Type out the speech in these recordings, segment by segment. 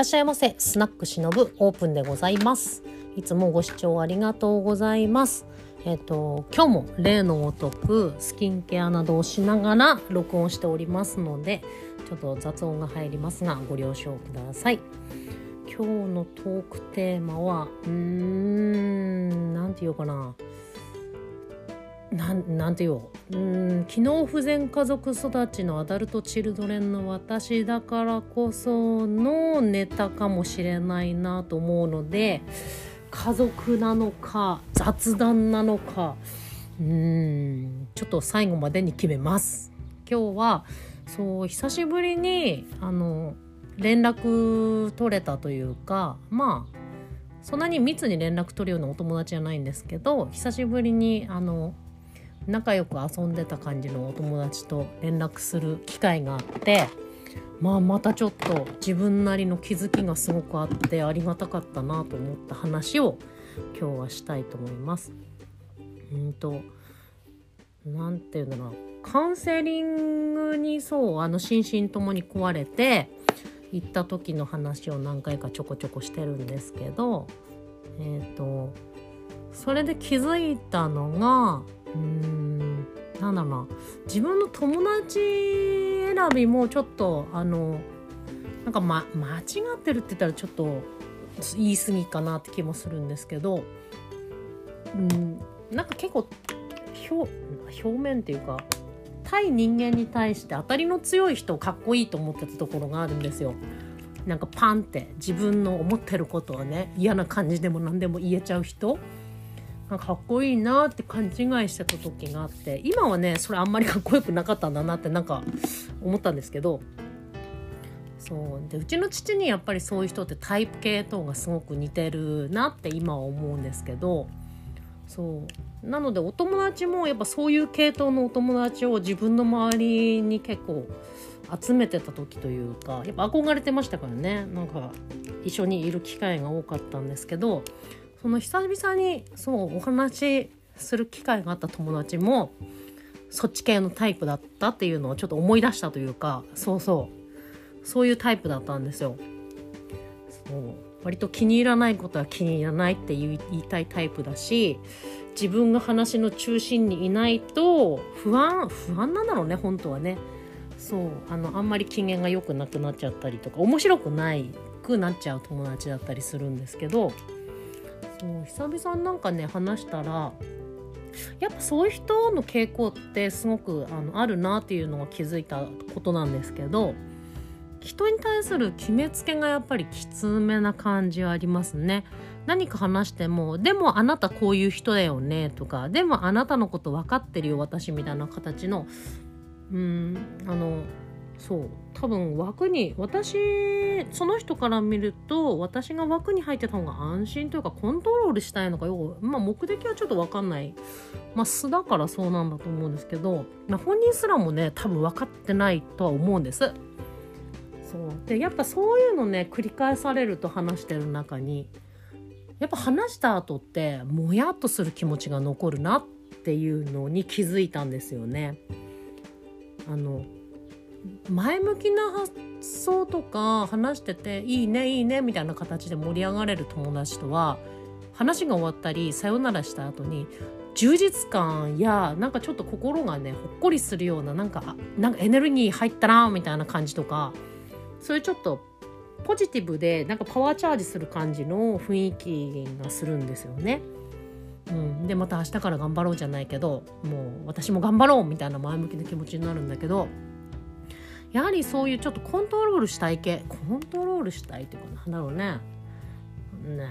らっしゃいませ。スナックしのぶオープンでございます。いつもご視聴ありがとうございます。えっ、と今日も例のごとくスキンケアなどをしながら録音しておりますのでちょっと雑音が入りますがご了承ください。今日のトークテーマはうーん何て言うかな。なんなんて言おう。うん機能不全家族育ちのアダルト・チルドレンの私だからこそのネタかもしれないなと思うので家族なのか雑談なのか。うんちょっと最後までに決めます。今日はそう久しぶりにあの連絡取れたというかまあそんなに密に連絡取るようなお友達じゃないんですけど久しぶりにあの仲良く遊んでた感じのお友達と連絡する機会があってまあまたちょっと自分なりの気づきがすごくあってありがたかったなと思った話を今日はしたいと思います。うんとなんていうんだろうカウンセリングにそうあの心身ともに壊れて行った時の話を何回かちょこちょこしてるんですけどえっ、ー、とそれで気づいたのがうーん。なんだろう。な自分の友達選びもちょっとあのなんか、ま、間違ってるって言ったらちょっと言い過ぎかなって気もするんですけどうん。なんか結構表表面っていうか対人間に対して当たりの強い人をかっこいいと思ってたところがあるんですよ。なんかパンって自分の思ってることをね嫌な感じでも何でも言えちゃう人。かっこいいなって勘違いしてた時があって今はねそれあんまりかっこよくなかったんだなってなんか思ったんですけどそう。でうちの父にやっぱりそういう人ってタイプ系統がすごく似てるなって今は思うんですけどそう。なのでお友達もやっぱそういう系統のお友達を自分の周りに結構集めてた時というかやっぱ憧れてましたからね。なんか一緒にいる機会が多かったんですけどその久々にそうお話しする機会があった友達もそっち系のタイプだったっていうのをちょっと思い出したというかそうそう。そういうタイプだったんですよ。そう。割と気に入らないことは気に入らないって言いたいタイプだし自分が話の中心にいないと不安不安なんだろうね本当はね。そう。あのあんまり機嫌が良くなくなっちゃったりとか面白くないくなっちゃう友達だったりするんですけどそう久々になんかね話したらやっぱそういう人の傾向ってすごくあのあるなっていうのが気づいたことなんですけど人に対する決めつけがやっぱりきつめな感じはありますね。何か話しても「でもあなたこういう人だよね」とか「でもあなたのこと分かってるよ私」みたいな形のうんあのそう多分枠に私その人から見ると私が枠に入ってた方が安心というかコントロールしたいのかよまあ目的はちょっと分かんないまあ素だからそうなんだと思うんですけど、まあ、本人すらもね多分分かってないとは思うんです。そうでやっぱそういうのね繰り返されると話してる中にやっぱ話した後ってもやっとする気持ちが残るなっていうのに気づいたんですよね。あの前向きな発想とか話してていいねいいねみたいな形で盛り上がれる友達とは話が終わったりさよならした後に充実感やなんかちょっと心がねほっこりするようななんかなんかエネルギー入ったなみたいな感じとかそういうちょっとポジティブでなんかパワーチャージする感じの雰囲気がするんですよね。うん、でまた明日から頑張ろうじゃないけどもう私も頑張ろうみたいな前向きな気持ちになるんだけどやはりそういうちょっとコントロールしたい系。コントロールしたいっていうかなんだろうね。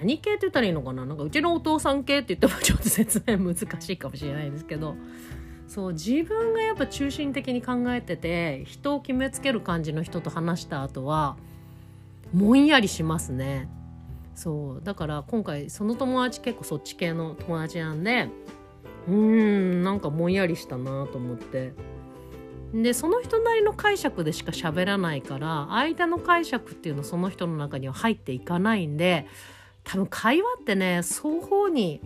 何系って言ったらいいのかな？なんかうちのお父さん系って言ってもちょっと説明難しいかもしれないですけど。そう自分がやっぱ中心的に考えてて人を決めつける感じの人と話した後はもんやりしますね。そうだから今回その友達結構そっち系の友達なんでうーんなんかもんやりしたなと思って。でその人なりの解釈でしか喋らないから相手の解釈っていうのその人の中には入っていかないんで多分会話ってね双方に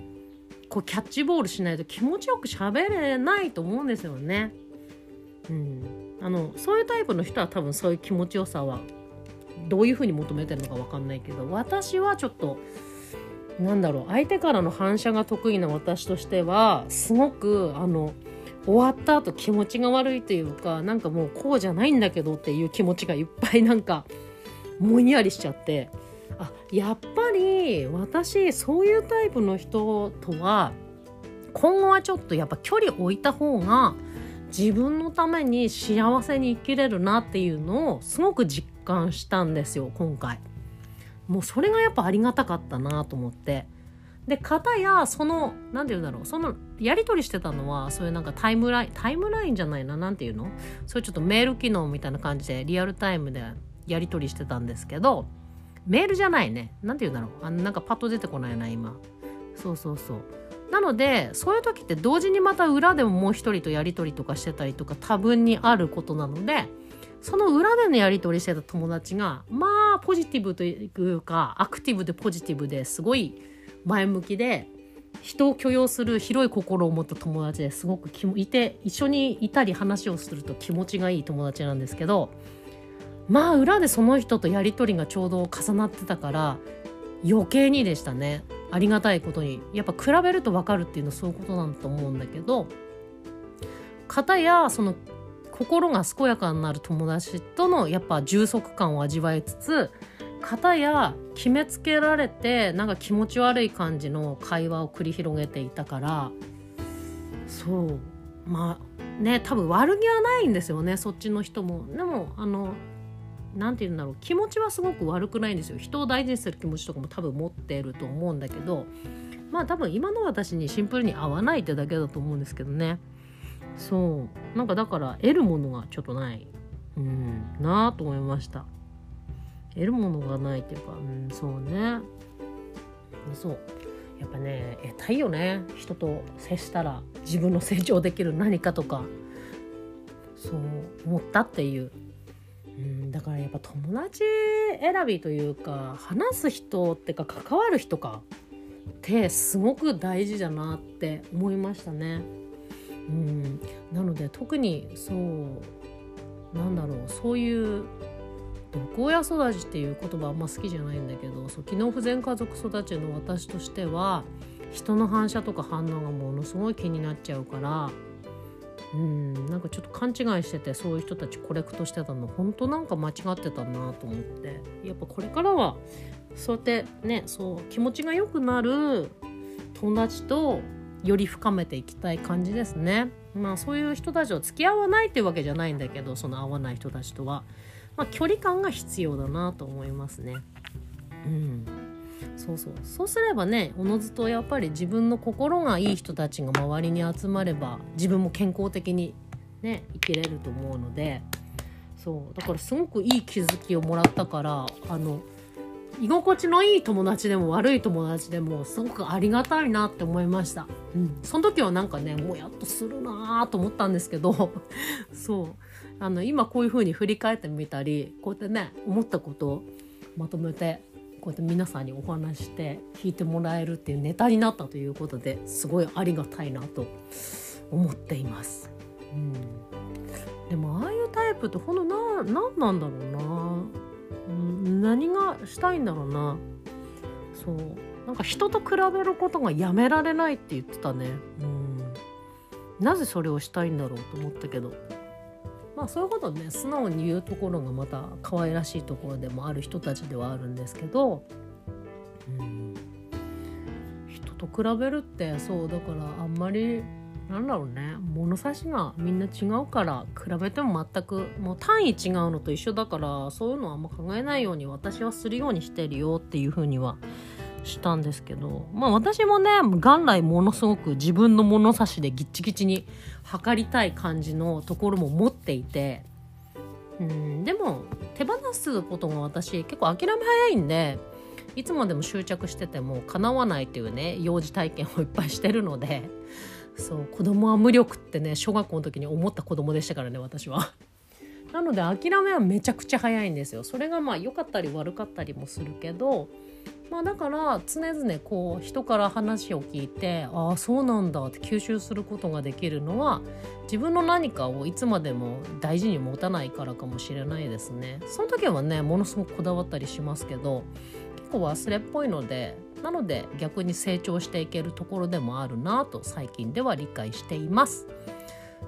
こうキャッチボールしないと気持ちよく喋れないと思うんですよね。うん、あのそういうタイプの人は多分そういう気持ちよさはどういうふうに求めてるのか分かんないけど私はちょっとなんだろう相手からの反射が得意な私としてはすごくあの終わった後気持ちが悪いというかなんかもうこうじゃないんだけどっていう気持ちがいっぱいなんかもんやりしちゃってあやっぱり私そういうタイプの人とは今後はちょっとやっぱ距離置いた方が自分のために幸せに生きれるなっていうのをすごく実感したんですよ今回。もうそれがやっぱありがたかったなと思ってで片やその何て言うんだろうそのやり取りしてたのはそういうなんかタイムラインタイムラインじゃないな何て言うの？そういうちょっとメール機能みたいな感じでリアルタイムでやり取りしてたんですけどメールじゃないね。何て言うんだろう。あなんかパッと出てこないな今。そうそうそう。なのでそういう時って同時にまた裏でももう一人とやり取りとかしてたりとか多分にあることなのでその裏でのやり取りしてた友達がまあポジティブというかアクティブでポジティブですごい前向きで人を許容する広い心を持った友達ですごくいて一緒にいたり話をすると気持ちがいい友達なんですけどまあ裏でその人とやり取りがちょうど重なってたから余計にでしたね。ありがたいことに。やっぱ比べると分かるっていうのはそういうことなんだと思うんだけど方やその心が健やかになる友達とのやっぱ充足感を味わいつつ方や決めつけられてなんか気持ち悪い感じの会話を繰り広げていたからそう。まあね多分悪気はないんですよねそっちの人も。でもあの何て言うんだろう気持ちはすごく悪くないんですよ。人を大事にする気持ちとかも多分持ってると思うんだけどまあ多分今の私にシンプルに合わないってだけだと思うんですけどね。そう。なんかだから得るものがちょっとない。うん。なあと思いました。得るものがないっていうかうんそうね。そう。やっぱね得たいよね。人と接したら自分の成長できる何かとか。そう思ったっていう。うんだからやっぱ友達選びというか話す人ってか関わる人か。ってすごく大事だなって思いましたね。うん、なので特にそうなんだろうそういう毒親育ちっていう言葉あんま好きじゃないんだけどそう機能不全家族育ちの私としては人の反射とか反応がものすごい気になっちゃうからうんなんかちょっと勘違いしててそういう人たちコレクトしてたの本当なんか間違ってたなと思ってやっぱこれからはそうやってねそう気持ちが良くなる友達とより深めていきたい感じですね。まあそういう人たちと付き合わないっていうわけじゃないんだけどその合わない人たちとは、まあ、距離感が必要だなと思いますね。うん。そうそう。そうすればねおのずとやっぱり自分の心がいい人たちが周りに集まれば自分も健康的にね生きれると思うので。そう。だからすごくいい気づきをもらったからあの居心地のいい友達でも悪い友達でもすごくありがたいなって思いました。うん、その時はなんかねもやっとするなと思ったんですけど。そう。あの今こういう風に振り返ってみたりこうやってね思ったことをまとめてこうやって皆さんにお話して聞いてもらえるっていうネタになったということですごいありがたいなと思っています。うん、でもああいうタイプってほんとな何なんだろうな。何がしたいんだろうな。そう。なんか人と比べることがやめられないって言ってたね。うん。なぜそれをしたいんだろうと思ったけど。まあそういうことね素直に言うところがまた可愛らしいところでもある人たちではあるんですけどうん。人と比べるってそうだからあんまりなんだろうね物差しがみんな違うから比べても全くもう単位違うのと一緒だからそういうのはあんま考えないように私はするようにしてるよっていうふうにはしたんですけどまあ私もね元来ものすごく自分の物差しでギッチギチに測りたい感じのところも持っていてうんでも手放すことが私結構諦め早いんでいつまでも執着してても叶わないっていうね幼児体験をいっぱいしてるのでそう子供は無力ってね小学校の時に思った子供でしたからね私は。なので諦めはめちゃくちゃ早いんですよ。それがまあ良かったり悪かったりもするけどまあ、だから常々こう人から話を聞いてああそうなんだって吸収することができるのは自分の何かをいつまでも大事に持たないからかもしれないですね。その時はねものすごくこだわったりしますけど結構忘れっぽいのでなので逆に成長していけるところでもあるなと最近では理解しています。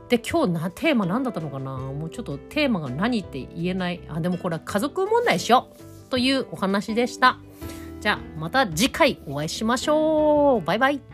で今日なテーマ何だったのかな？もうちょっとテーマが何って言えない。あでもこれは家族問題しよう。というお話でした。じゃあまた次回お会いしましょう。バイバイ。